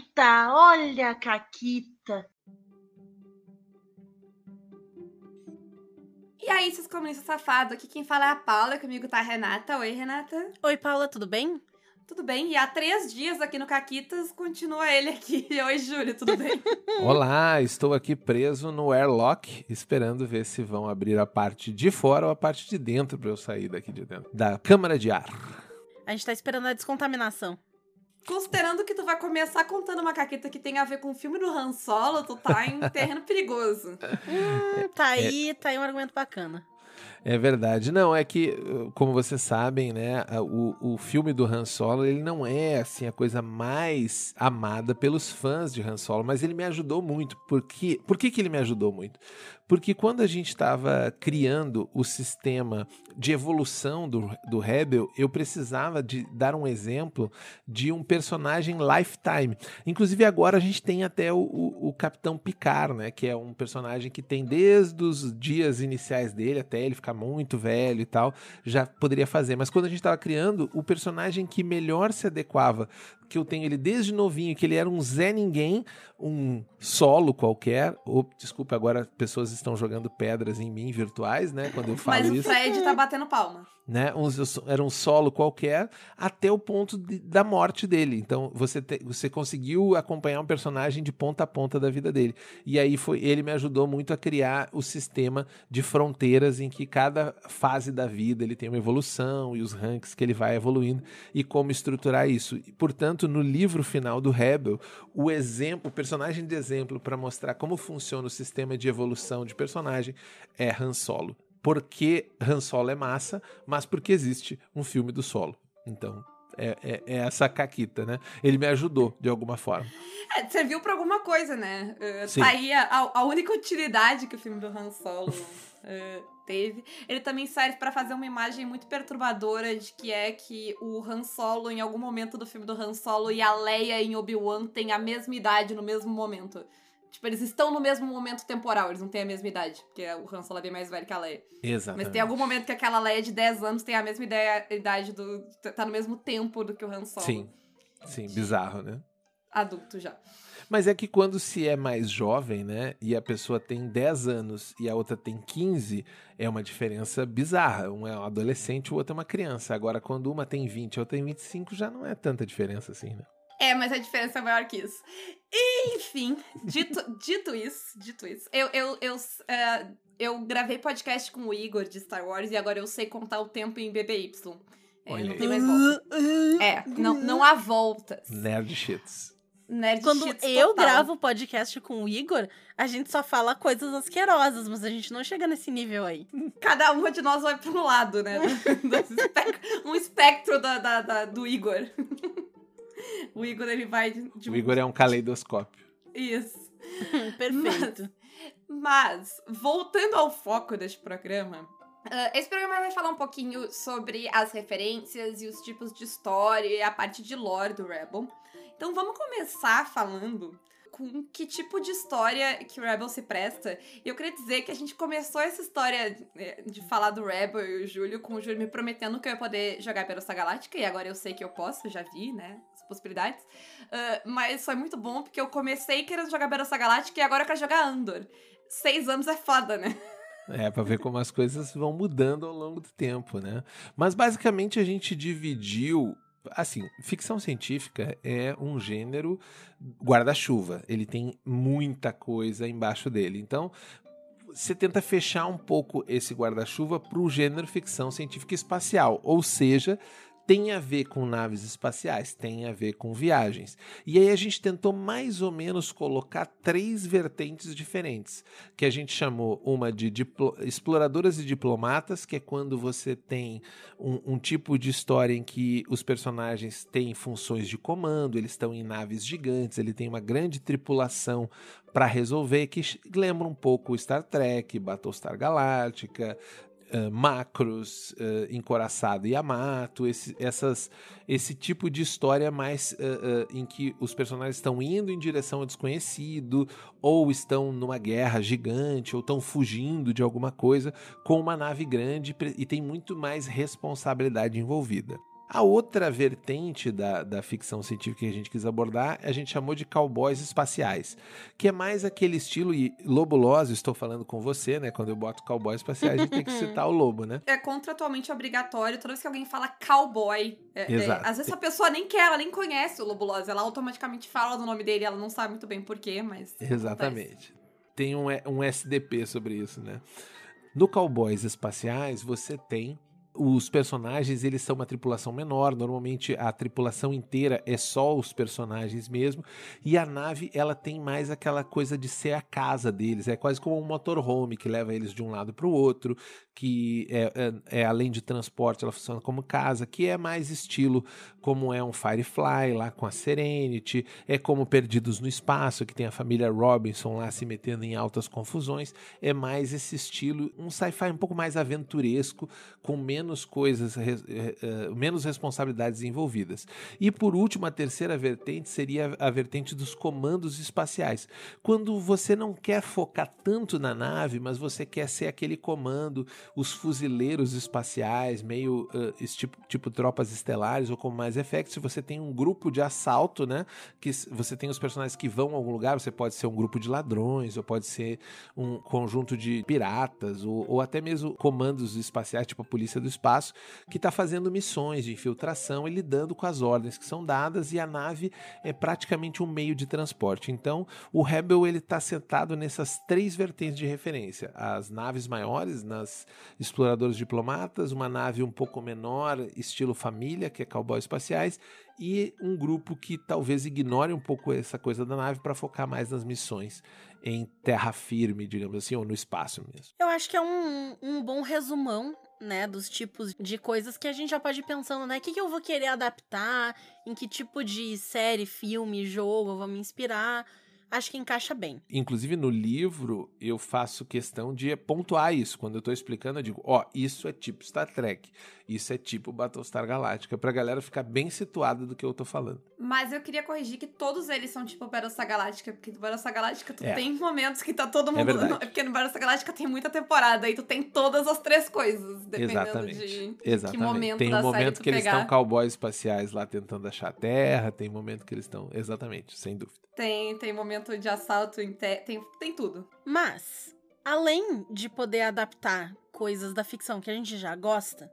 Caquita, olha a Caquita. E aí, seus comunistas safados, aqui quem fala é a Paula, comigo tá a Renata. Oi, Renata. Oi, Paula, tudo bem? Tudo bem? E há três dias aqui no Caquitas, continua ele aqui. Oi, Júlio, tudo bem? Olá, estou aqui preso no airlock, esperando ver se vão abrir a parte de fora ou a parte de dentro para eu sair daqui de dentro. Da câmara de ar. A gente tá esperando a descontaminação. Considerando que tu vai começar contando uma caqueta que tem a ver com o filme do Han Solo, tu tá em terreno perigoso. Hum, tá aí, tá aí um argumento bacana. É verdade. Não, é que, como vocês sabem, né, o, o filme do Han Solo, ele não é, assim, a coisa mais amada pelos fãs de Han Solo, mas ele me ajudou muito. Por, quê? Por que, que ele me ajudou muito? Porque quando a gente estava criando o sistema de evolução do, do Rebel, eu precisava de dar um exemplo de um personagem lifetime. Inclusive agora a gente tem até o, o, o Capitão Picard, né? Que é um personagem que tem desde os dias iniciais dele até ele ficar muito velho e tal, já poderia fazer. Mas quando a gente estava criando, o personagem que melhor se adequava que eu tenho ele desde novinho, que ele era um Zé Ninguém, um solo qualquer. Ou, desculpa, agora pessoas estão jogando pedras em mim virtuais, né? Quando eu falo Mas isso. o Fred tá batendo palma. Né? Um, era um solo qualquer até o ponto de, da morte dele. Então você, te, você conseguiu acompanhar um personagem de ponta a ponta da vida dele. E aí foi ele me ajudou muito a criar o sistema de fronteiras em que cada fase da vida ele tem uma evolução e os ranks que ele vai evoluindo e como estruturar isso. Portanto, no livro final do Rebel, o exemplo, o personagem de exemplo para mostrar como funciona o sistema de evolução de personagem é Han Solo. Porque Han Solo é massa, mas porque existe um filme do Solo. Então, é, é, é, essa caquita, né? Ele me ajudou de alguma forma. É, serviu para alguma coisa, né? Uh, tá aí a, a, única utilidade que o filme do Han Solo uh, teve. Ele também serve para fazer uma imagem muito perturbadora de que é que o Han Solo, em algum momento do filme do Han Solo, e a Leia em Obi-Wan têm a mesma idade no mesmo momento. Tipo, eles estão no mesmo momento temporal, eles não têm a mesma idade, porque o Han Solo é bem mais velho que a Leia. Exatamente. Mas tem algum momento que aquela Leia de 10 anos tem a mesma ideia, idade do. tá no mesmo tempo do que o Han Solo. Sim. Sim, bizarro, né? Adulto já. Mas é que quando se é mais jovem, né, e a pessoa tem 10 anos e a outra tem 15, é uma diferença bizarra. Um é um adolescente, o outro é uma criança. Agora, quando uma tem 20 e outra tem 25, já não é tanta diferença assim, né? É, mas a diferença é maior que isso. Enfim, dito, dito isso, dito isso, eu, eu, eu, uh, eu gravei podcast com o Igor de Star Wars e agora eu sei contar o tempo em BBY. É, não tem mais volta. É, não, não há voltas. Nerd shits. Nerd Quando eu total. gravo podcast com o Igor, a gente só fala coisas asquerosas, mas a gente não chega nesse nível aí. Cada uma de nós vai para um lado, né? um espectro da, da, da, do Igor. o Igor, ele vai... De... O Igor é um caleidoscópio. Isso. Perfeito. Mas, mas, voltando ao foco deste programa, Uh, esse programa vai falar um pouquinho sobre as referências e os tipos de história e a parte de lore do Rebel. Então vamos começar falando com que tipo de história que o Rebel se presta. E eu queria dizer que a gente começou essa história de falar do Rebel e o Júlio com o Júlio me prometendo que eu ia poder jogar Perossa Galáctica, e agora eu sei que eu posso, já vi, né? Possibilidades. Uh, mas foi muito bom porque eu comecei querendo jogar Perossa Galáctica e agora eu quero jogar Andor. Seis anos é foda, né? É, para ver como as coisas vão mudando ao longo do tempo, né? Mas basicamente a gente dividiu. Assim, ficção científica é um gênero guarda-chuva. Ele tem muita coisa embaixo dele. Então, você tenta fechar um pouco esse guarda-chuva para o gênero ficção científica espacial. Ou seja, tem a ver com naves espaciais, tem a ver com viagens. E aí a gente tentou mais ou menos colocar três vertentes diferentes, que a gente chamou uma de exploradoras e diplomatas, que é quando você tem um, um, tipo de história em que os personagens têm funções de comando, eles estão em naves gigantes, ele tem uma grande tripulação para resolver, que lembra um pouco Star Trek, Battlestar Galactica, Uh, macros, uh, encoraçado e Yamato, esse, essas, esse tipo de história mais uh, em que os personagens estão indo em direção ao desconhecido, ou estão numa guerra gigante, ou estão fugindo de alguma coisa com uma nave grande e tem muito mais responsabilidade envolvida. A outra vertente da, da ficção científica que a gente quis abordar, a gente chamou de cowboys espaciais, que é mais aquele estilo, e lobuloso, estou falando com você, né? Quando eu boto cowboys espaciais, a gente tem que citar o lobo, né? É contratualmente obrigatório, toda vez que alguém fala cowboy, é, é, Exato. às vezes a pessoa nem quer, ela nem conhece o Lobulosa, ela automaticamente fala do nome dele, ela não sabe muito bem porquê, mas. acontece. Exatamente. Tem um, um SDP sobre isso, né? No Cowboys Espaciais, você tem os personagens, eles são uma tripulação menor, normalmente a tripulação inteira é só os personagens mesmo, e a nave, ela tem mais aquela coisa de ser a casa deles, é quase como um motorhome que leva eles de um lado para o outro, que é, é- é, além de transporte, ela funciona como casa, que é mais estilo como é um Firefly lá com a Serenity, é como Perdidos no Espaço, que tem a família Robinson lá se metendo em altas confusões, é mais esse estilo, um sci-fi um pouco mais aventuresco, com menos coisas, eh, eh, menos responsabilidades envolvidas. E por último, a terceira vertente seria a vertente dos comandos espaciais. Quando você não quer focar tanto na nave, mas você quer ser aquele comando, os fuzileiros espaciais, meio esse tipo, tipo tropas estelares ou como mais Effect, você tem um grupo de assalto, né? Que você tem os personagens que vão a algum lugar, você pode ser um grupo de ladrões, ou pode ser um conjunto de piratas, ou, ou até mesmo comandos espaciais, tipo a polícia do espaço, que está fazendo missões de infiltração e lidando com as ordens que são dadas, e a nave é praticamente um meio de transporte. Então, o Rebel ele está sentado nessas três vertentes de referência: as naves maiores, nas exploradores diplomatas, uma nave um pouco menor, estilo família, que é cowboys espaciais, e um grupo que talvez ignore um pouco essa coisa da nave para focar mais nas missões em terra firme, digamos assim, ou no espaço mesmo. Eu acho que é um, um bom resumão, né, dos tipos de coisas que a gente já pode ir pensando, né? O que, que eu vou querer adaptar, em que tipo de série, filme, jogo eu vou me inspirar. Acho que encaixa bem. Inclusive no livro eu faço questão de pontuar isso. Quando eu tô explicando, eu digo, ó, isso é tipo Star Trek, isso é tipo Battlestar Galactica, pra galera ficar bem situada do que eu tô falando. Mas eu queria corrigir que todos eles são tipo Battlestar Galáctica, porque no Battlestar Galáctica tu É. tem momentos que tá todo mundo. verdade. porque no Battlestar Galáctica tem muita temporada e tu tem todas as três coisas, dependendo Exatamente. de. Exatamente. momento tem da um série momento tu que eles estão cowboys espaciais lá tentando achar a Terra, tem momento que eles estão. Exatamente, sem dúvida. Tem, tem momento de assalto em te... tem, tem tudo. Mas, além de poder adaptar coisas da ficção que a gente já gosta,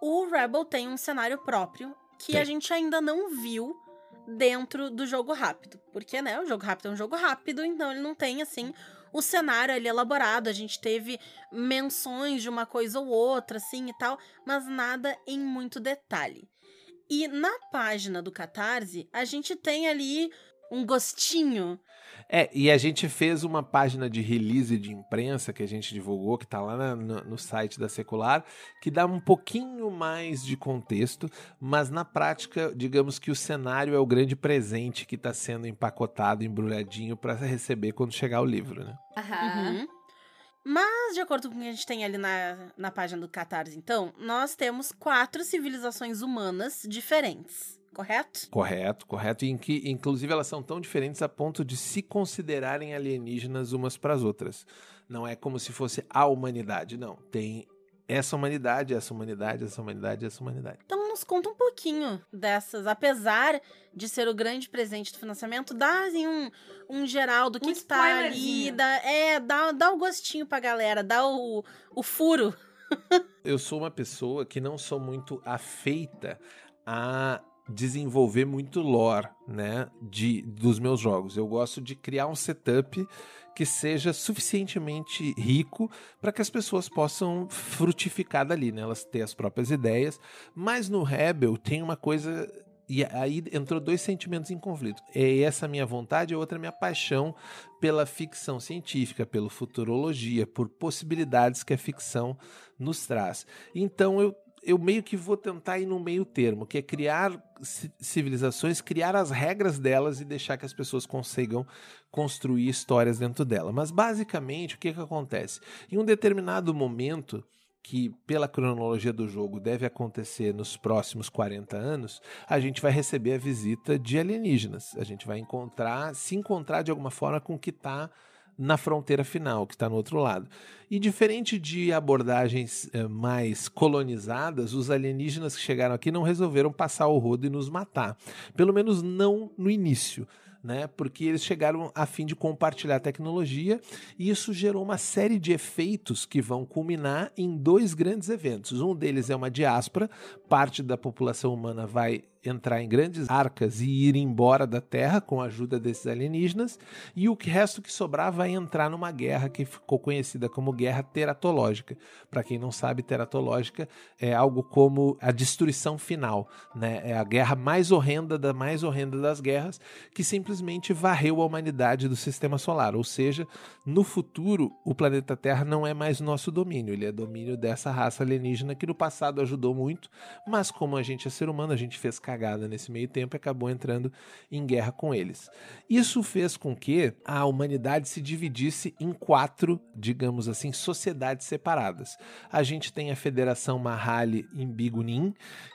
o Rebel tem um cenário próprio que Tem. a gente ainda não viu dentro do jogo rápido. Porque, né, o jogo rápido é um jogo rápido, então ele não tem, assim, o cenário ali elaborado. A gente teve menções de uma coisa ou outra, assim, e tal, mas nada em muito detalhe. E na página do Catarse, a gente tem ali um gostinho É, e a gente fez uma página de release de imprensa que a gente divulgou, que tá lá na- no, no site da Secular, que dá um pouquinho mais de contexto, mas na prática, digamos que o cenário é o grande presente que está sendo empacotado, embrulhadinho para receber quando chegar o livro, né? Aham. Uhum. Mas, de acordo com o que a gente tem ali na, na página do Catarse, então, nós temos quatro civilizações humanas diferentes, correto? Correto, correto. E em que, inclusive, elas são tão diferentes a ponto de se considerarem alienígenas umas para as outras. Não é como se fosse a humanidade, não. Tem essa humanidade, essa humanidade, essa humanidade, essa humanidade. Então, nos conta um pouquinho dessas, apesar de ser o grande presente do financiamento, dá assim, um, um geral do que, Um que tá ali, dá, é, dá, dá o gostinho pra galera, dá o, o furo. Eu sou uma pessoa que não sou muito afeita a desenvolver muito lore, né, de, dos meus jogos. Eu gosto de criar um setup que seja suficientemente rico para que as pessoas possam frutificar dali, né, elas têm as próprias ideias. Mas no Rebel tem uma coisa e aí entrou dois sentimentos em conflito. É essa minha vontade e outra minha paixão pela ficção científica, pelo futurologia, por possibilidades que a ficção nos traz. Então eu, eu meio que vou tentar ir no meio termo, que é criar ci- civilizações, criar as regras delas e deixar que as pessoas consigam construir histórias dentro dela. Mas basicamente o que, que acontece? Em um determinado momento que pela cronologia do jogo deve acontecer nos próximos 40 anos, a gente vai receber a visita de alienígenas. A gente vai encontrar, se encontrar de alguma forma com o que está na fronteira final, que está no outro lado. E diferente de abordagens eh, mais colonizadas, os alienígenas que chegaram aqui não resolveram passar o rodo e nos matar. Pelo menos não no início né? Porque eles chegaram a fim de compartilhar tecnologia e isso gerou uma série de efeitos que vão culminar em dois grandes eventos. Um deles é uma diáspora, parte da população humana vai entrar em grandes arcas e ir embora da Terra com a ajuda desses alienígenas, e o resto que sobrar vai entrar numa guerra que ficou conhecida como Guerra Teratológica. Para quem não sabe, teratológica é algo como a destruição final, né? É a guerra mais horrenda da mais horrenda das guerras que simplesmente varreu a humanidade do sistema solar, ou seja, no futuro o planeta Terra não é mais nosso domínio, ele é domínio dessa raça alienígena que no passado ajudou muito, mas como a gente é ser humano, a gente fez cagada nesse meio tempo e acabou entrando em guerra com eles. Isso fez com que a humanidade se dividisse em quatro, digamos assim, sociedades separadas. A gente tem a Federação Mahali em Bigunin,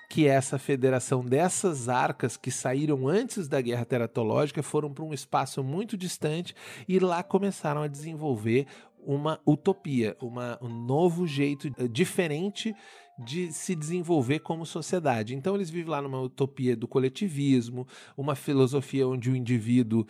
que é essa federação dessas arcas que saíram antes da guerra teratológica, foram para um espaço muito distante e lá começaram a desenvolver uma utopia, uma, um novo jeito eh, diferente de se desenvolver como sociedade. Então eles vivem lá numa utopia do coletivismo, uma filosofia onde o indivíduo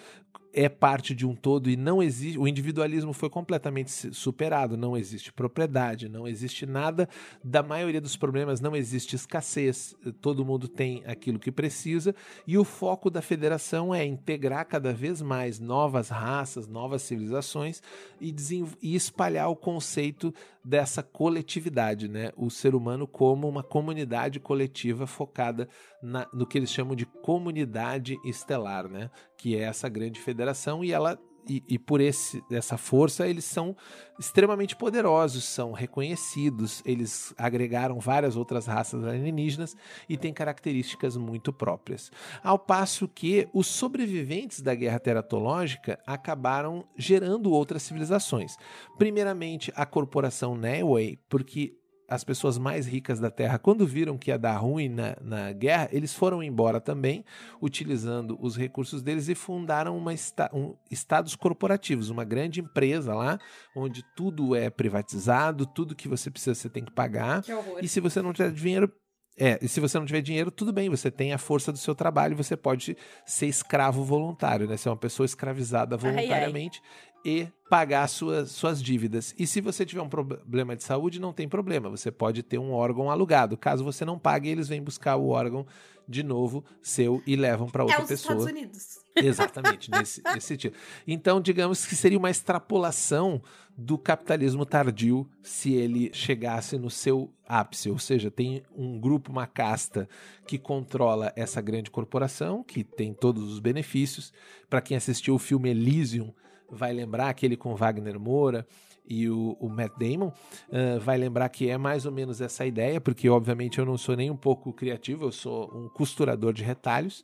é parte de um todo e não existe. O individualismo foi completamente superado. Não existe propriedade, não existe nada. Da maioria dos problemas não existe escassez. Todo mundo tem aquilo que precisa. E o foco da federação é integrar cada vez mais novas raças, novas civilizações e, e espalhar o conceito dessa coletividade, né? O ser humano como uma comunidade coletiva focada na, no que eles chamam de comunidade estelar, né? Que é essa grande federação e ela e, e, por esse, essa força eles são extremamente poderosos, são reconhecidos, eles agregaram várias outras raças alienígenas e têm características muito próprias. Ao passo que os sobreviventes da guerra teratológica acabaram gerando outras civilizações. Primeiramente, a corporação Neway, porque as pessoas mais ricas da Terra, quando viram que ia dar ruim na, na guerra, eles foram embora também, utilizando os recursos deles e fundaram uma esta, um, estados corporativos, uma grande empresa lá, onde tudo é privatizado, tudo que você precisa você tem que pagar. Que. E se você não tiver dinheiro, é, e se você não tiver dinheiro, tudo bem, você tem a força do seu trabalho, você pode ser escravo voluntário, né? Ser uma pessoa escravizada voluntariamente ai, ai e pagar suas, suas dívidas. E se você tiver um problema de saúde, não tem problema, você pode ter um órgão alugado. Caso você não pague, eles vêm buscar o órgão de novo seu e levam para outra é os pessoa. Estados Unidos. Exatamente, nesse, nesse sentido. Então, digamos que seria uma extrapolação do capitalismo tardio se ele chegasse no seu ápice, ou seja, tem um grupo, uma casta que controla essa grande corporação, que tem todos os benefícios. Para quem assistiu o filme Elysium, vai lembrar aquele com Wagner Moura e o, o Matt Damon, uh, vai lembrar que é mais ou menos essa ideia, porque obviamente eu não sou nem um pouco criativo, eu sou um costurador de retalhos.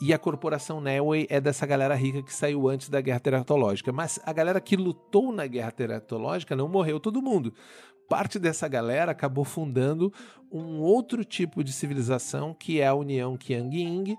E a corporação Nelway é dessa galera rica que saiu antes da guerra teratológica. Mas a galera que lutou na guerra teratológica não morreu todo mundo. Parte dessa galera acabou fundando um outro tipo de civilização, que é a União Qiang-Ying,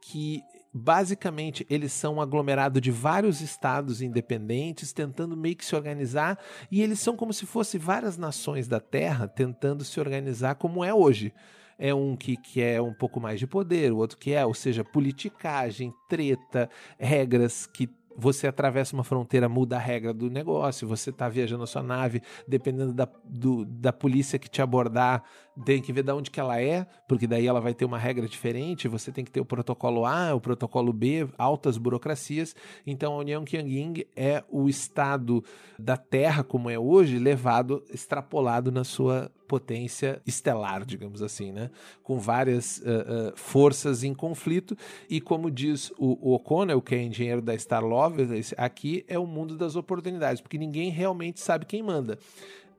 que Basicamente, eles são um aglomerado de vários estados independentes tentando meio que se organizar, e eles são como se fossem várias nações da Terra tentando se organizar como é hoje. É um que quer um pouco mais de poder, o outro que é, ou seja, politicagem, treta, regras que você atravessa uma fronteira, muda a regra do negócio, você está viajando a sua nave, dependendo da, do, da polícia que te abordar, tem que ver de onde que ela é, porque daí ela vai ter uma regra diferente, você tem que ter o protocolo A, o protocolo B, altas burocracias. Então a União Qiangying é o estado da Terra como é hoje, levado, extrapolado na sua potência estelar, digamos assim, né? Com várias uh, uh, forças em conflito. E como diz o, o O'Connell, que é engenheiro da Star Lovelace, aqui é o mundo das oportunidades, porque ninguém realmente sabe quem manda.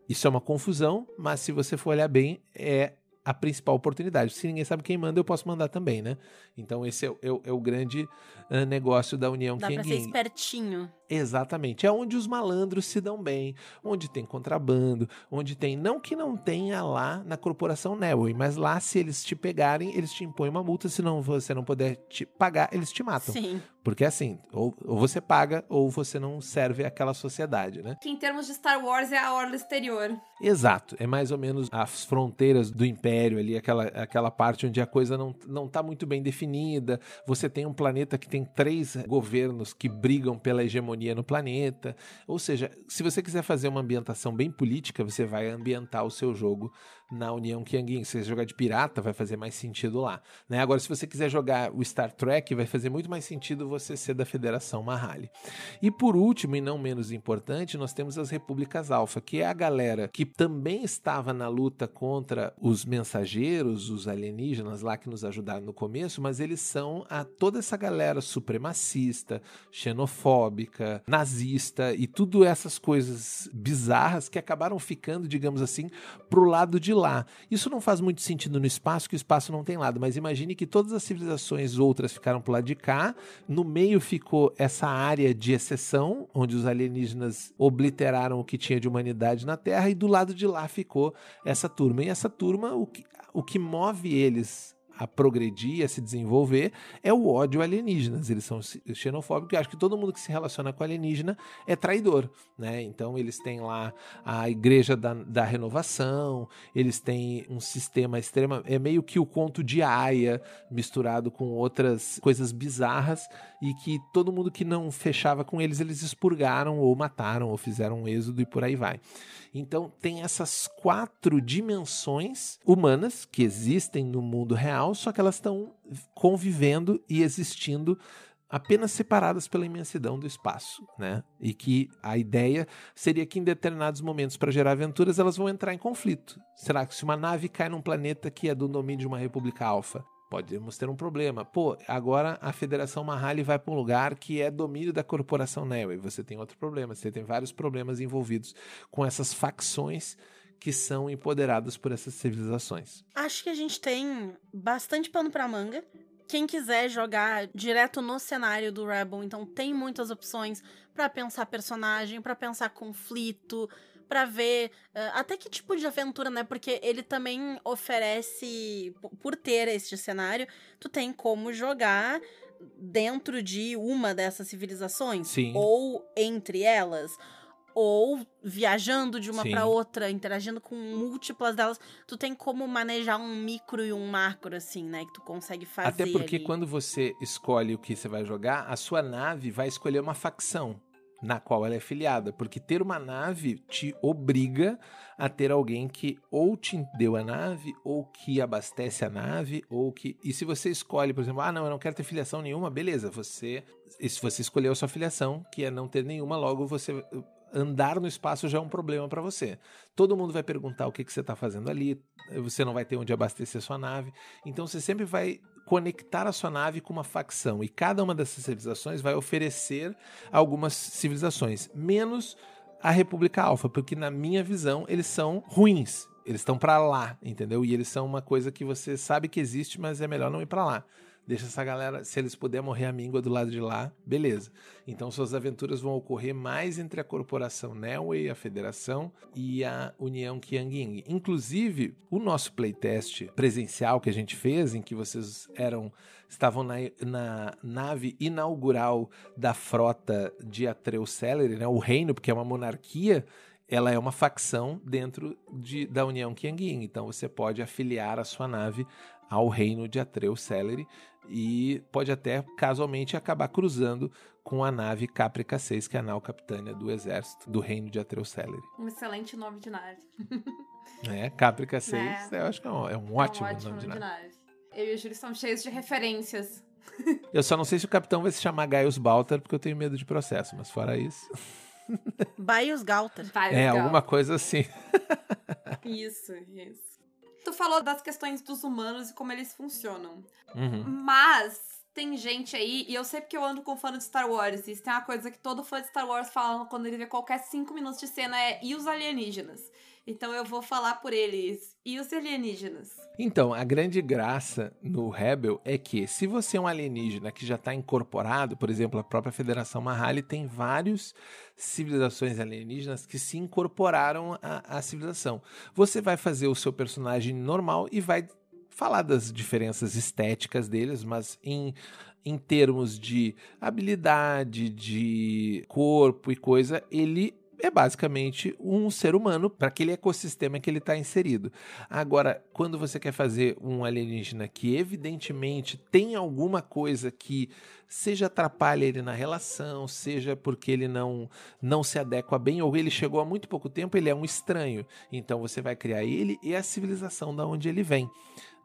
Isso é uma confusão, mas se você for olhar bem, é a principal oportunidade. Se ninguém sabe quem manda, eu posso mandar também, né? Então esse é, é, é o grande uh, negócio da União Dá Qiangying. pra ser espertinho. Exatamente. É onde os malandros se dão bem, onde tem contrabando, onde tem. Não que não tenha lá na corporação Nelway, mas lá, se eles te pegarem, eles te impõem uma multa. Se não você não puder te pagar, eles te matam. Sim. Porque assim, ou, ou você paga, ou você não serve àquela sociedade, né? Que em termos de Star Wars é a orla exterior. Exato. É mais ou menos as fronteiras do Império ali, aquela, aquela parte onde a coisa não, não tá muito bem definida. Você tem um planeta que tem três governos que brigam pela hegemonia no planeta. Ou seja, se você quiser fazer uma ambientação bem política, você vai ambientar o seu jogo na União Qianguin. Se você jogar de pirata, vai fazer mais sentido lá. Né? Agora, se você quiser jogar o Star Trek, vai fazer muito mais sentido você ser da Federação Mahali. E por último, e não menos importante, nós temos as Repúblicas Alfa, que é a galera que também estava na luta contra os mensageiros, os alienígenas lá que nos ajudaram no começo, mas eles são a toda essa galera supremacista, xenofóbica, nazista e tudo essas coisas bizarras que acabaram ficando, digamos assim, pro lado de lá. Isso não faz muito sentido no espaço, que o espaço não tem lado, mas imagine que todas as civilizações outras ficaram pro lado de cá, no meio ficou essa área de exceção, onde os alienígenas obliteraram o que tinha de humanidade na Terra, e do lado de lá ficou essa turma. E essa turma, o que, o que move eles a progredir, a se desenvolver, é o ódio alienígenas. Eles são xenofóbicos e acho que todo mundo que se relaciona com alienígena é traidor, né? Então eles têm lá a igreja da, da renovação, eles têm um sistema extrema, é meio que o conto de Aya misturado com outras coisas bizarras e que todo mundo que não fechava com eles, eles expurgaram ou mataram ou fizeram um êxodo e por aí vai. Então tem essas quatro dimensões humanas que existem no mundo real, só que elas estão convivendo e existindo apenas separadas pela imensidão do espaço, né? E que a ideia seria que em determinados momentos para gerar aventuras elas vão entrar em conflito. Será que se uma nave cai num planeta que é do domínio de uma república alfa, podemos ter um problema. Pô, agora a Federação Mahali vai para um lugar que é domínio da corporação e você tem outro problema, você tem vários problemas envolvidos com essas facções que são empoderadas por essas civilizações. Acho que a gente tem bastante pano para manga. Quem quiser jogar direto no cenário do Rebel, então tem muitas opções para pensar personagem, para pensar conflito, para ver uh, até que tipo de aventura, né? Porque ele também oferece, por ter este cenário, tu tem como jogar dentro de uma dessas civilizações Sim. ou entre elas ou viajando de uma para outra, interagindo com múltiplas delas, tu tem como manejar um micro e um macro assim, né, que tu consegue fazer Até porque ali. quando você escolhe o que você vai jogar, a sua nave vai escolher uma facção na qual ela é filiada, porque ter uma nave te obriga a ter alguém que ou te deu a nave, ou que abastece a nave, ou que. E se você escolhe, por exemplo, ah, não, eu não quero ter filiação nenhuma, beleza, você. E se você escolheu a sua filiação, que é não ter nenhuma, logo você andar no espaço já é um problema para você. Todo mundo vai perguntar o que, que você está fazendo ali, você não vai ter onde abastecer sua nave. Então você sempre vai conectar a sua nave com uma facção. E cada uma dessas civilizações vai oferecer algumas civilizações, menos a República Alfa, porque na minha visão eles são ruins. Eles estão para lá, entendeu? E eles são uma coisa que você sabe que existe, mas é melhor não ir para lá. Deixa essa galera, se eles puderem morrer a míngua do lado de lá, beleza. Então suas aventuras vão ocorrer mais entre a corporação Nelway, a Federação e a União Qiangying. Inclusive, o nosso playtest presencial que a gente fez, em que vocês eram estavam na, na nave inaugural da frota de Atreus Celery, né, o reino, porque é uma monarquia, ela é uma facção dentro de, da União Qiangying. Então você pode afiliar a sua nave ao reino de Atreus Celery e pode até casualmente acabar cruzando com a nave Caprica 6, que é a nau capitânia do exército do reino de Atreus Celery. Um excelente nome de nave. É, Caprica 6, é. eu acho que é um, é um ótimo, é um ótimo nome de nave. nave. Eu e o Júlio estamos cheios de referências. Eu só não sei se o capitão vai se chamar Gaius Baltar, porque eu tenho medo de processo, mas fora isso. Baius Galter. É, alguma coisa assim. Isso, isso. Tu falou das questões dos humanos e como eles funcionam. Uhum. Mas tem gente aí, e eu sei porque eu ando com fã de Star Wars, e isso tem uma coisa que todo fã de Star Wars fala quando ele vê qualquer cinco minutos de cena é e os alienígenas? Então eu vou falar por eles. E os alienígenas? Então, a grande graça no Rebel é que, se você é um alienígena que já está incorporado, por exemplo, a própria Federação Mahali tem várias civilizações alienígenas que se incorporaram à, à civilização. Você vai fazer o seu personagem normal e vai falar das diferenças estéticas deles, mas em em termos de habilidade, de corpo e coisa, ele é basicamente um ser humano para aquele ecossistema que ele está inserido. Agora, quando você quer fazer um alienígena que evidentemente tem alguma coisa que seja atrapalha ele na relação, seja porque ele não não se adequa bem ou ele chegou há muito pouco tempo, ele é um estranho. Então você vai criar ele e a civilização da onde ele vem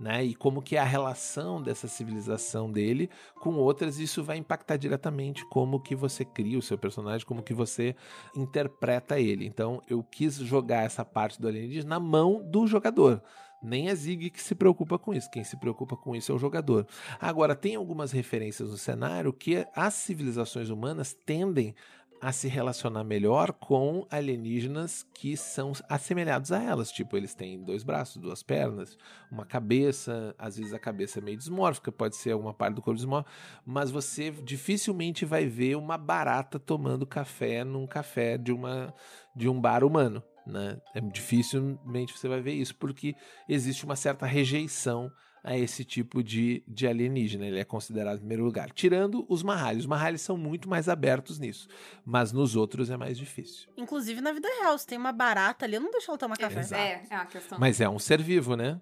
né? E como que é a relação dessa civilização dele com outras, isso vai impactar diretamente como que você cria o seu personagem, como que você interpreta ele. Então, eu quis jogar essa parte do alienígena na mão do jogador. Nem a Zig que se preocupa com isso. Quem se preocupa com isso é o jogador. Agora, tem algumas referências no cenário que as civilizações humanas tendem a se relacionar melhor com alienígenas que são assemelhados a elas. Tipo, eles têm dois braços, duas pernas, uma cabeça, às vezes a cabeça é meio dismórfica, pode ser alguma parte do corpo dismórfico, mas você dificilmente vai ver uma barata tomando café num café de, uma, de um bar humano. Né? É dificilmente você vai ver isso, porque existe uma certa rejeição a esse tipo de, de alienígena. Ele é considerado em primeiro lugar. Tirando os Mahali. Os Mahali são muito mais abertos nisso. Mas nos outros é mais difícil. Inclusive na vida real, se tem uma barata ali, eu não deixo ela tomar café. Exato. É, é uma questão. Mas é um ser vivo, né?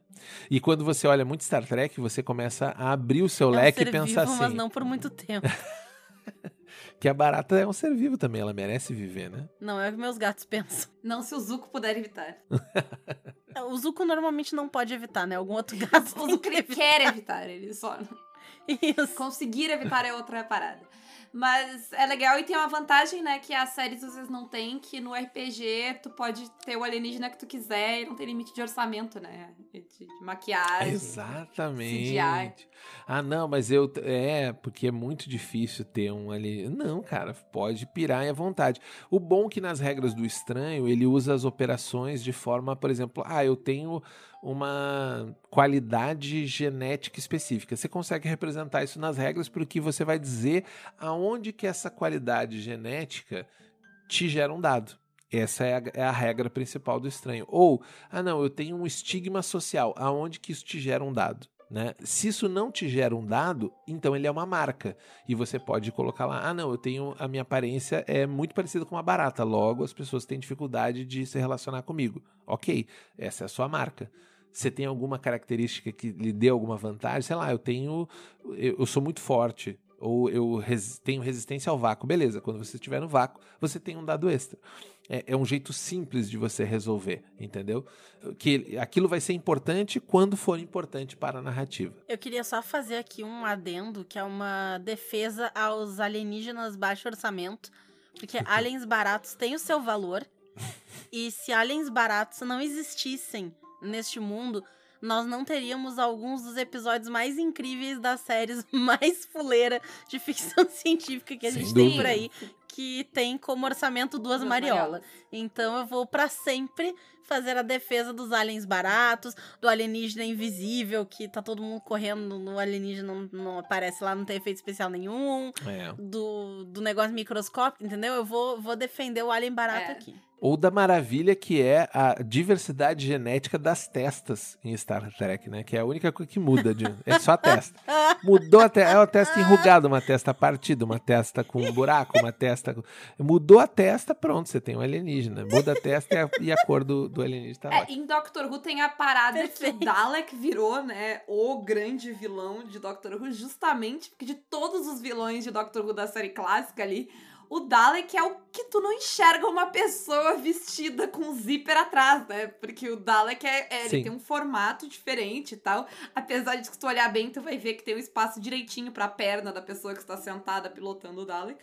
E quando você olha muito Star Trek, você começa a abrir o seu é um leque ser e pensar vivo, assim. Mas não por muito tempo. Que a barata é um ser vivo também, ela merece viver, né? não é o que meus gatos pensam. Não se o Zuko puder evitar. O Zuko normalmente não pode evitar, né? Algum outro gato. O Zuko que ele evitar. quer evitar, ele só. Isso. Conseguir evitar é outra parada. Mas é legal e tem uma vantagem, né, que as séries às vezes não tem, que no RPG tu pode ter o alienígena que tu quiser e não tem limite de orçamento, né? De, de maquiagem. Exatamente. CGI. Ah, não, mas eu. É, porque é muito difícil ter um ali. Não, cara, pode pirar à vontade. O bom é que nas regras do estranho, ele usa as operações de forma, por exemplo, ah, eu tenho uma qualidade genética específica. Você consegue representar isso nas regras porque você vai dizer aonde que essa qualidade genética te gera um dado. Essa é a, é a regra principal do estranho. Ou, ah não, eu tenho um estigma social. Aonde que isso te gera um dado? Né? Se isso não te gera um dado, então ele é uma marca. E você pode colocar lá, ah, não, eu tenho. A minha aparência é muito parecida com uma barata. Logo, as pessoas têm dificuldade de se relacionar comigo. Ok, essa é a sua marca. Você tem alguma característica que lhe dê alguma vantagem? Sei lá, eu tenho. Eu, eu sou muito forte. Ou eu res- tenho resistência ao vácuo. Beleza, quando você estiver no vácuo, você tem um dado extra. É, é um jeito simples de você resolver, entendeu? Que aquilo vai ser importante quando for importante para a narrativa. Eu queria só fazer aqui um adendo, que é uma defesa aos alienígenas baixo orçamento. Porque aliens baratos têm o seu valor. E se aliens baratos não existissem neste mundo, nós não teríamos alguns dos episódios mais incríveis das séries mais fuleira de ficção científica que a Sem gente tem dúvida. por aí, que tem como orçamento duas, Duas mariolas. mariolas. Então eu vou pra sempre fazer a defesa dos aliens baratos, do alienígena invisível, que tá todo mundo correndo no alienígena, não, não aparece lá, não tem efeito especial nenhum, É. do, do negócio microscópico, entendeu? Eu vou, vou defender o alien barato É. aqui. Ou da maravilha que é a diversidade genética das testas em Star Trek, né? Que é a única coisa que muda. De... É só a testa. Mudou a testa. É uma testa enrugada, uma testa partida, uma testa com um buraco, uma testa. com- Mudou a testa, pronto, você tem um alienígena. Muda a testa e a, e a cor do, do alienígena tá É, em Doctor Who tem a parada que Perfeito. o Dalek virou, né, o grande vilão de Doctor Who, justamente porque de todos os vilões de Doctor Who da série clássica ali, o Dalek é o que tu não enxerga uma pessoa vestida com um zíper atrás, né? Porque o Dalek é, é- ele tem um formato diferente e tal. Apesar de que se tu olhar bem, tu vai ver que tem um espaço direitinho pra perna da pessoa que está sentada pilotando o Dalek.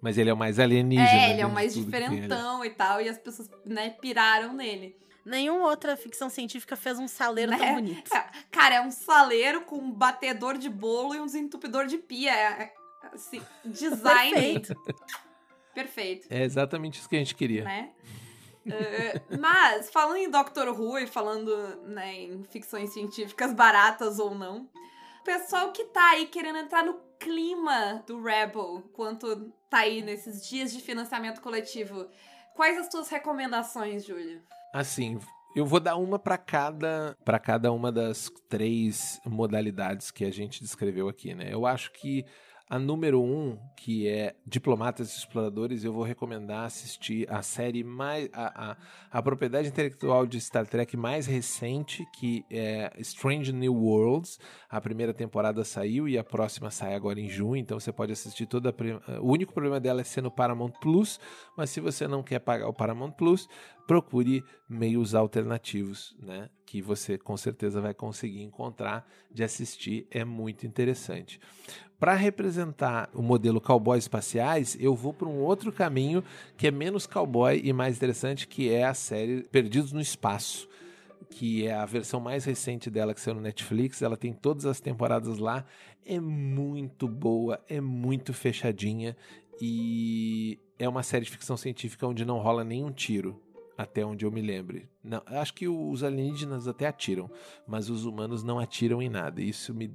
Mas ele é o mais alienígena. É, ele é o mais ali. diferentão e tal, e as pessoas, né, piraram nele. Nenhuma outra ficção científica fez um saleiro tão Né? bonito. É, Cara, é um saleiro com um batedor de bolo e um desentupidor de pia. É, é, assim, design. Perfeito. Perfeito. É exatamente isso que a gente queria. Né? Uh, mas, falando em Doctor Who e falando né, em ficções científicas baratas ou não, o pessoal que tá aí querendo entrar no clima do Rebel, quanto tá aí nesses dias de financiamento coletivo, quais as tuas recomendações, Júlio? Assim, eu vou dar uma para cada para cada uma das três modalidades que a gente descreveu aqui, né? Eu acho que a número um, que é Diplomatas e Exploradores, eu vou recomendar assistir a série mais. A, a, a propriedade intelectual de Star Trek mais recente, que é Strange New Worlds. A primeira temporada saiu e a próxima sai agora em junho, então você pode assistir toda a. O único problema dela é ser no Paramount Plus, mas se você não quer pagar o Paramount Plus, procure meios alternativos, né? Que você com certeza vai conseguir encontrar de assistir, é muito interessante. Para representar o modelo cowboy espaciais, eu vou para um outro caminho que é menos cowboy e mais interessante, que é a série Perdidos no Espaço, que é a versão mais recente dela que saiu no Netflix. Ela tem todas as temporadas lá. É muito boa, é muito fechadinha e é uma série de ficção científica onde não rola nenhum tiro até onde eu me lembre. Não, acho que os alienígenas até atiram, mas os humanos não atiram em nada. Isso me,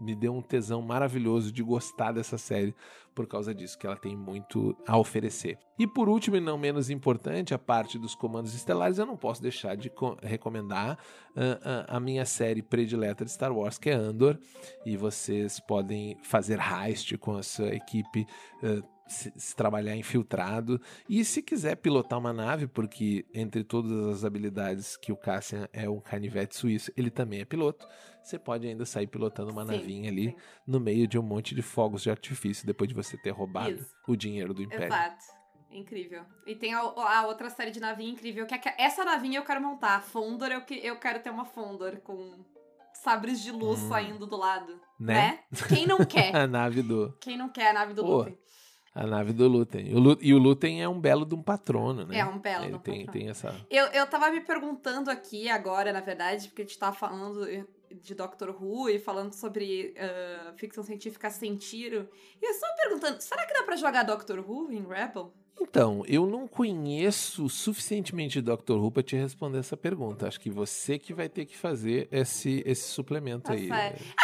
me deu um tesão maravilhoso de gostar dessa série por causa disso, que ela tem muito a oferecer. E por último, e não menos importante, a parte dos comandos estelares, eu não posso deixar de recomendar uh, uh, a minha série predileta de Star Wars, que é Andor, e vocês podem fazer heist com a sua equipe. Uh, se, se, trabalhar infiltrado. E se quiser pilotar uma nave, porque entre todas as habilidades que o Cassian é um canivete suíço, ele também é piloto, você pode ainda sair pilotando uma sim, navinha ali sim. no meio de um monte de fogos de artifício depois de você ter roubado Isso. o dinheiro do Império. Exato. Incrível. E tem a, a, outra série de navinha incrível, que é essa navinha eu quero montar. A Fondor, eu, eu quero ter uma Fondor com sabres de luz hum. saindo do lado. Né? né? Quem não quer? a nave do. Quem não quer a nave do Pô, Lutem? A nave do Lutem. O. E o Lutem é um belo de um patrono, né? É um belo Ele de um tem, patrono. tem essa... Eu, eu tava me perguntando aqui agora, na verdade, porque a gente tava falando de Doctor Who e falando sobre uh, ficção científica sem tiro. E eu estava perguntando, será que dá pra jogar Doctor Who em Rebel? Então, eu não conheço suficientemente Doctor Who para te responder essa pergunta. Acho que você que vai ter que fazer esse, esse suplemento tá aí.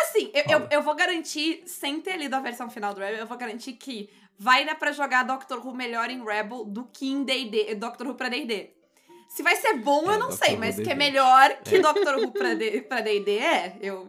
Assim, eu, eu, eu, vou garantir, sem ter lido a versão final do Rebel, eu vou garantir que vai dar pra jogar Doctor Who melhor em Rebel do que em D&D, Doctor Who pra D&D. Se vai ser bom, é, eu não Doctor sei, mas que é melhor que é. Doctor Who pra D&D é, eu...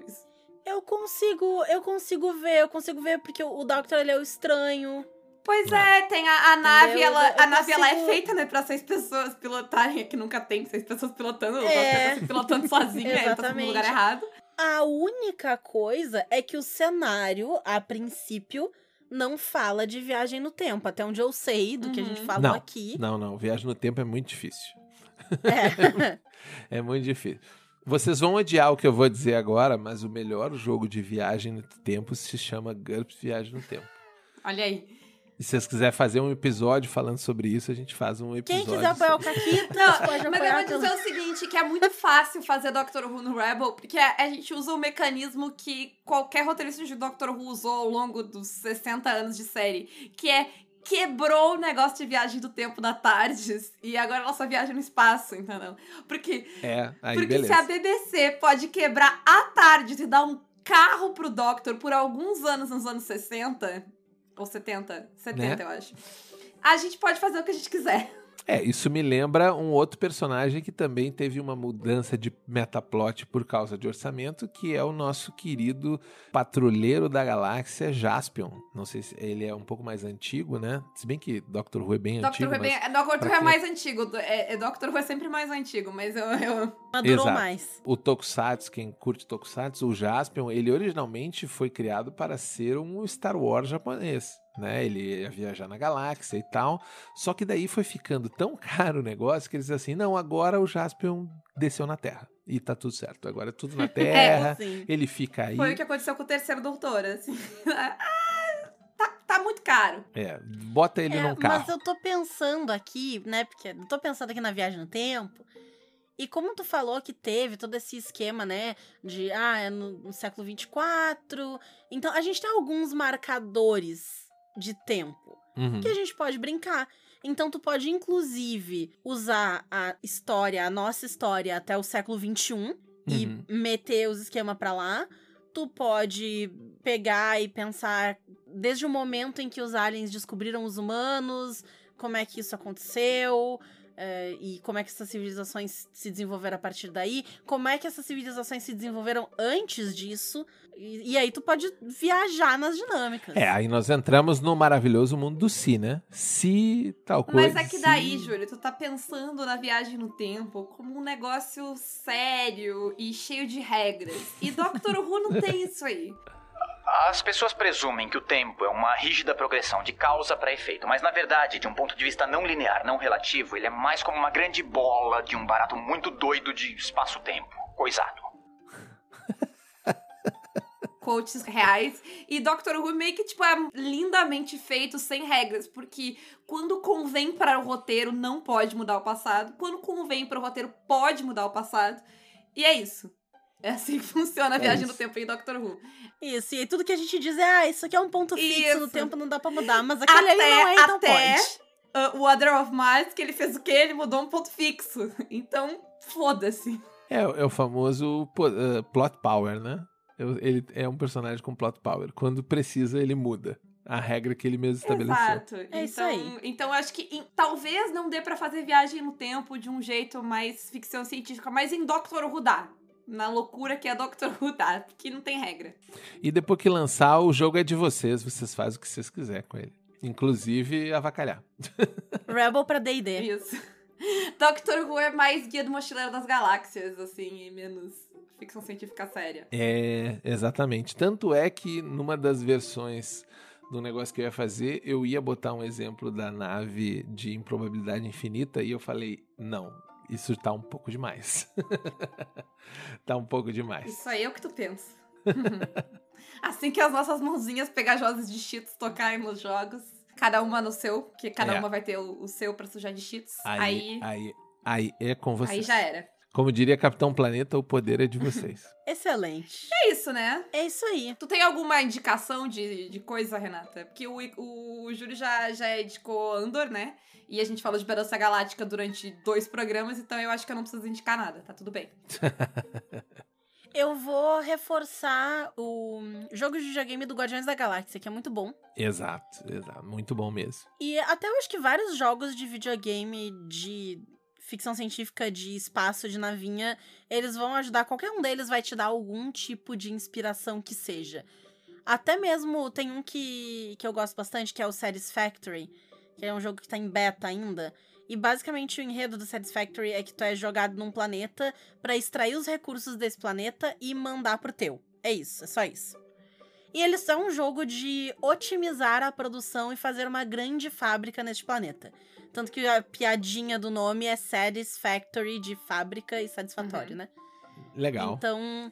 Eu consigo, eu consigo ver, eu consigo ver porque o Doctor ele é o estranho. Pois é, tem a, a nave, ela, eu, eu a nave consigo... ela é feita, né, pra seis pessoas pilotarem, é que nunca tem seis pessoas pilotando, é. tá pilotando sozinha, é, tá no lugar errado. A única coisa é que o cenário, a princípio, não fala de viagem no tempo, até onde eu sei do uhum. que a gente uhum. falou não, aqui. Não, não, viagem no tempo é muito difícil. É. é muito difícil. Vocês vão odiar o que eu vou dizer agora, mas o melhor jogo de viagem no tempo se chama GURPS Viagem no Tempo. Olha aí. E se vocês quiserem fazer um episódio falando sobre isso, a gente faz um episódio. Quem quiser apoiar o Caquita, não, pode mas eu vou dizer o seguinte, que é muito fácil fazer Doctor Who no Rebel, porque a gente usa um mecanismo que qualquer roteirista de Doctor Who usou ao longo dos 60 anos de série, que é quebrou o negócio de viagem do tempo da Tardes e agora ela só viaja no espaço, entendeu? Porque, é, porque beleza. se a BBC pode quebrar a Tardes e dar um carro pro Doctor por alguns anos nos anos 60, ou 70, 70 né? eu acho, a gente pode fazer o que a gente quiser. É, isso me lembra um outro personagem que também teve uma mudança de metaplot por causa de orçamento, que é o nosso querido patrulheiro da galáxia, Jaspion. Não sei se ele é um pouco mais antigo, né? Se bem que Doctor Who é bem Doctor antigo. Who é bem, Doctor Who é mais antigo. É, é, Doctor Who é sempre mais antigo, mas eu. eu... Madurou Exato. mais. O Tokusatsu, quem curte Tokusatsu, o Jaspion, ele originalmente foi criado para ser um Star Wars japonês né? Ele ia viajar na galáxia e tal. Só que daí foi ficando tão caro o negócio que eles assim: não, agora o Jaspion desceu na Terra. E tá tudo certo. Agora é tudo na Terra. é, ele fica aí. Foi o que aconteceu com o terceiro doutor, assim. ah, tá, tá muito caro. É, bota ele é, num carro. Mas eu tô pensando aqui, né? Porque eu tô pensando aqui na viagem no tempo. E como tu falou que teve todo esse esquema, né, de, ah, é no, no século 24, então a gente tem alguns marcadores de tempo uhum. que a gente pode brincar. Então tu pode, inclusive, usar a história, a nossa história até o século XXI e Uhum. meter os esquemas pra lá. Tu pode pegar e pensar desde o momento em que os aliens descobriram os humanos, como é que isso aconteceu, é, e como é que essas civilizações se desenvolveram a partir daí, como é que essas civilizações se desenvolveram antes disso, e, e aí tu pode viajar nas dinâmicas. É, aí nós entramos no maravilhoso mundo do si, né? Se tal coisa. Mas é que daí, se- Júlio, tu tá pensando na viagem no tempo como um negócio sério e cheio de regras. E Doctor Who não tem isso aí. As pessoas presumem que o tempo é uma rígida progressão de causa para efeito, mas na verdade, de um ponto de vista não linear, não relativo, ele é mais como uma grande bola de um barato muito doido de espaço-tempo. Coisado. Coaches reais. E Doctor Who meio que, tipo, é lindamente feito, sem regras. Porque quando convém para o roteiro, não pode mudar o passado. Quando convém para o roteiro, pode mudar o passado. E é isso. É assim que funciona a É viagem no isso. tempo em Doctor Who. Isso, e aí tudo que a gente diz é, ah, isso aqui é um ponto fixo no Isso. tempo, não dá pra mudar, mas aquele ali Até- não é, então até- pode. Uh, o Other of Mars, que ele fez o quê? Ele mudou um ponto fixo. Então, foda-se. É, é o famoso eh, plot power, né? Eu- Ele é um personagem com plot power. Quando precisa, ele muda a regra que ele mesmo estabeleceu. Exato. É então, isso aí. Então, eu acho que em- talvez não dê pra fazer viagem no tempo de um jeito mais ficção científica, mas em Doctor Who dá. Na loucura que é Doctor Who dá, porque não tem regra. E depois que lançar, o jogo é de vocês. Vocês fazem o que vocês quiserem com ele. Inclusive, avacalhar. Rebel pra D&D. Isso. Doctor Who é mais Guia do Mochileiro das Galáxias, assim, e menos ficção científica séria. É, exatamente. Tanto é que numa das versões do negócio que eu ia fazer, eu ia botar um exemplo da nave de improbabilidade infinita e eu falei, não, isso tá um pouco demais. tá um pouco demais. Isso aí é o que tu pensa. assim que as nossas mãozinhas pegajosas de cheats tocarem nos jogos, cada uma no seu, que cada É. uma vai ter o, o seu pra sujar de cheats, Aí, aí, aí, aí é com vocês. aí já era. Como diria Capitão Planeta, o poder é de vocês. Excelente. É isso, né? É isso aí. Tu tem alguma indicação de, de coisa, Renata? Porque o, o Júlio já, já indicou Andor, né? E a gente falou de Balança Galáctica durante dois programas, então eu acho que eu não preciso indicar nada, tá tudo bem. Eu vou reforçar o jogo de videogame do Guardiões da Galáxia, que é muito bom. exato, exato. Muito bom mesmo. E até eu acho que vários jogos de videogame de ficção científica de espaço, de navinha, eles vão ajudar. Qualquer um deles vai te dar algum tipo de inspiração que seja. Até mesmo tem um que, que eu gosto bastante, que é o Satisfactory, que é um jogo que tá em beta ainda. E basicamente o enredo do Satisfactory é que tu é jogado num planeta pra extrair os recursos desse planeta e mandar pro teu. É isso, é só isso. E eles são um jogo de otimizar a produção e fazer uma grande fábrica neste planeta. Tanto que a piadinha do nome é Satisfactory, de fábrica e satisfatório, Uhum. né? Legal. Então.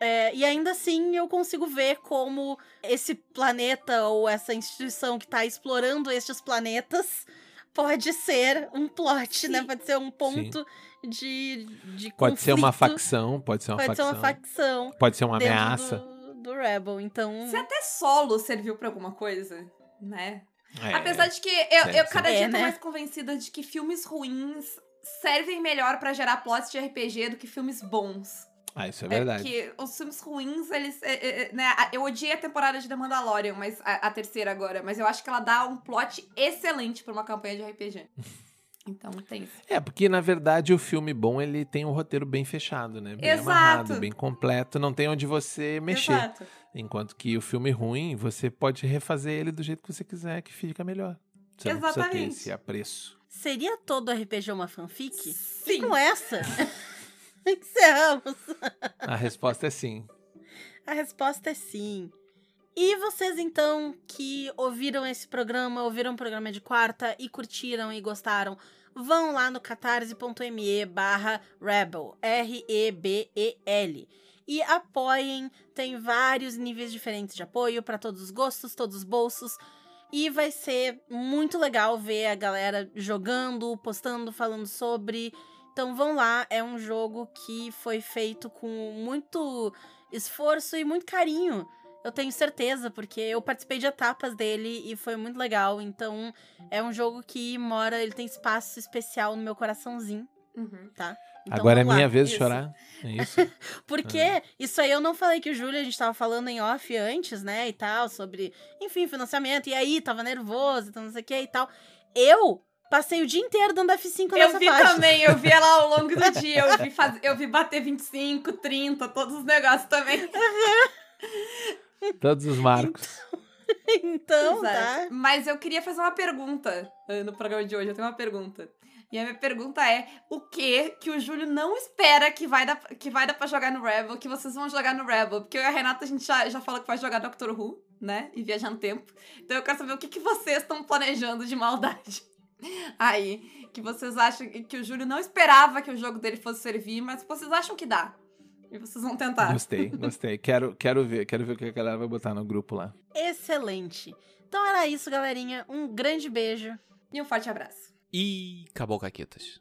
é, e ainda assim eu consigo ver como esse planeta ou essa instituição que tá explorando estes planetas pode ser um plot, né? Sim. Pode ser um ponto de, de Pode ser uma facção, pode ser uma Pode facção. ser uma facção. Pode ser uma ameaça. Do, do Rebel. Então. Se até solo serviu pra alguma coisa, né? É. Apesar de que eu, eu cada É, dia tô né? mais convencida de que filmes ruins servem melhor pra gerar plots de RPG do que filmes bons. Ah, isso é É verdade. porque os filmes ruins, eles. é, é, é, né, a- eu odiei a temporada de The Mandalorian, mas a, a terceira agora, mas eu acho que ela dá um plot excelente pra uma campanha de RPG. Então tem isso. É, porque na verdade o filme bom ele tem um roteiro bem fechado, né? Bem Exato. amarrado, bem completo, não tem onde você mexer. Exato. Enquanto que o filme ruim, você pode refazer ele do jeito que você quiser, que fica melhor. Você não precisa ter Exatamente. esse apreço. Seria todo RPG uma fanfic? Sim. Com essa? Encerramos. A resposta é sim. A resposta é sim. E vocês, então, que ouviram esse programa, ouviram o programa de quarta e curtiram e gostaram, vão lá no catarse.me barra Rebel, R-E-B-E-L. E apoiem, tem vários níveis diferentes de apoio para todos os gostos, todos os bolsos. E vai ser muito legal ver a galera jogando, postando, falando sobre. Então vão lá, é um jogo que foi feito com muito esforço e muito carinho. Eu tenho certeza, porque eu participei de etapas dele e foi muito legal. Então, é um jogo que mora, ele tem espaço especial no meu coraçãozinho, Uhum. tá? Então, Agora é lá. minha vez de chorar. É isso? Porque isso aí eu não falei que o Júlio, a gente tava falando em off antes, né, e tal, sobre, enfim, financiamento. E aí, tava nervoso, então não sei o que e tal. Eu passei o dia inteiro dando F5 nessa Eu vi página. também, eu vi ela ao longo do dia. Eu vi, faz... eu vi bater 25, 30, todos os negócios também. Todos os marcos. então, Exato. tá? Mas eu queria fazer uma pergunta eh, no programa de hoje. Eu tenho uma pergunta. E a minha pergunta é: o que que o Júlio não espera que vai dar, que vai dar pra jogar no Rebel, que vocês vão jogar no Rebel? Porque eu e a Renata, a gente já, já falou que vai jogar Doctor Who, né? E viajar no tempo. Então eu quero saber o que, que vocês estão planejando de maldade. Aí, que vocês acham que o Júlio não esperava que o jogo dele fosse servir, mas vocês acham que dá. E vocês vão tentar. Gostei, gostei. Quero, quero ver, quero ver o que a galera vai botar no grupo lá. Excelente. Então era isso, galerinha. Um grande beijo. E um forte abraço. E acabou, Caquetas.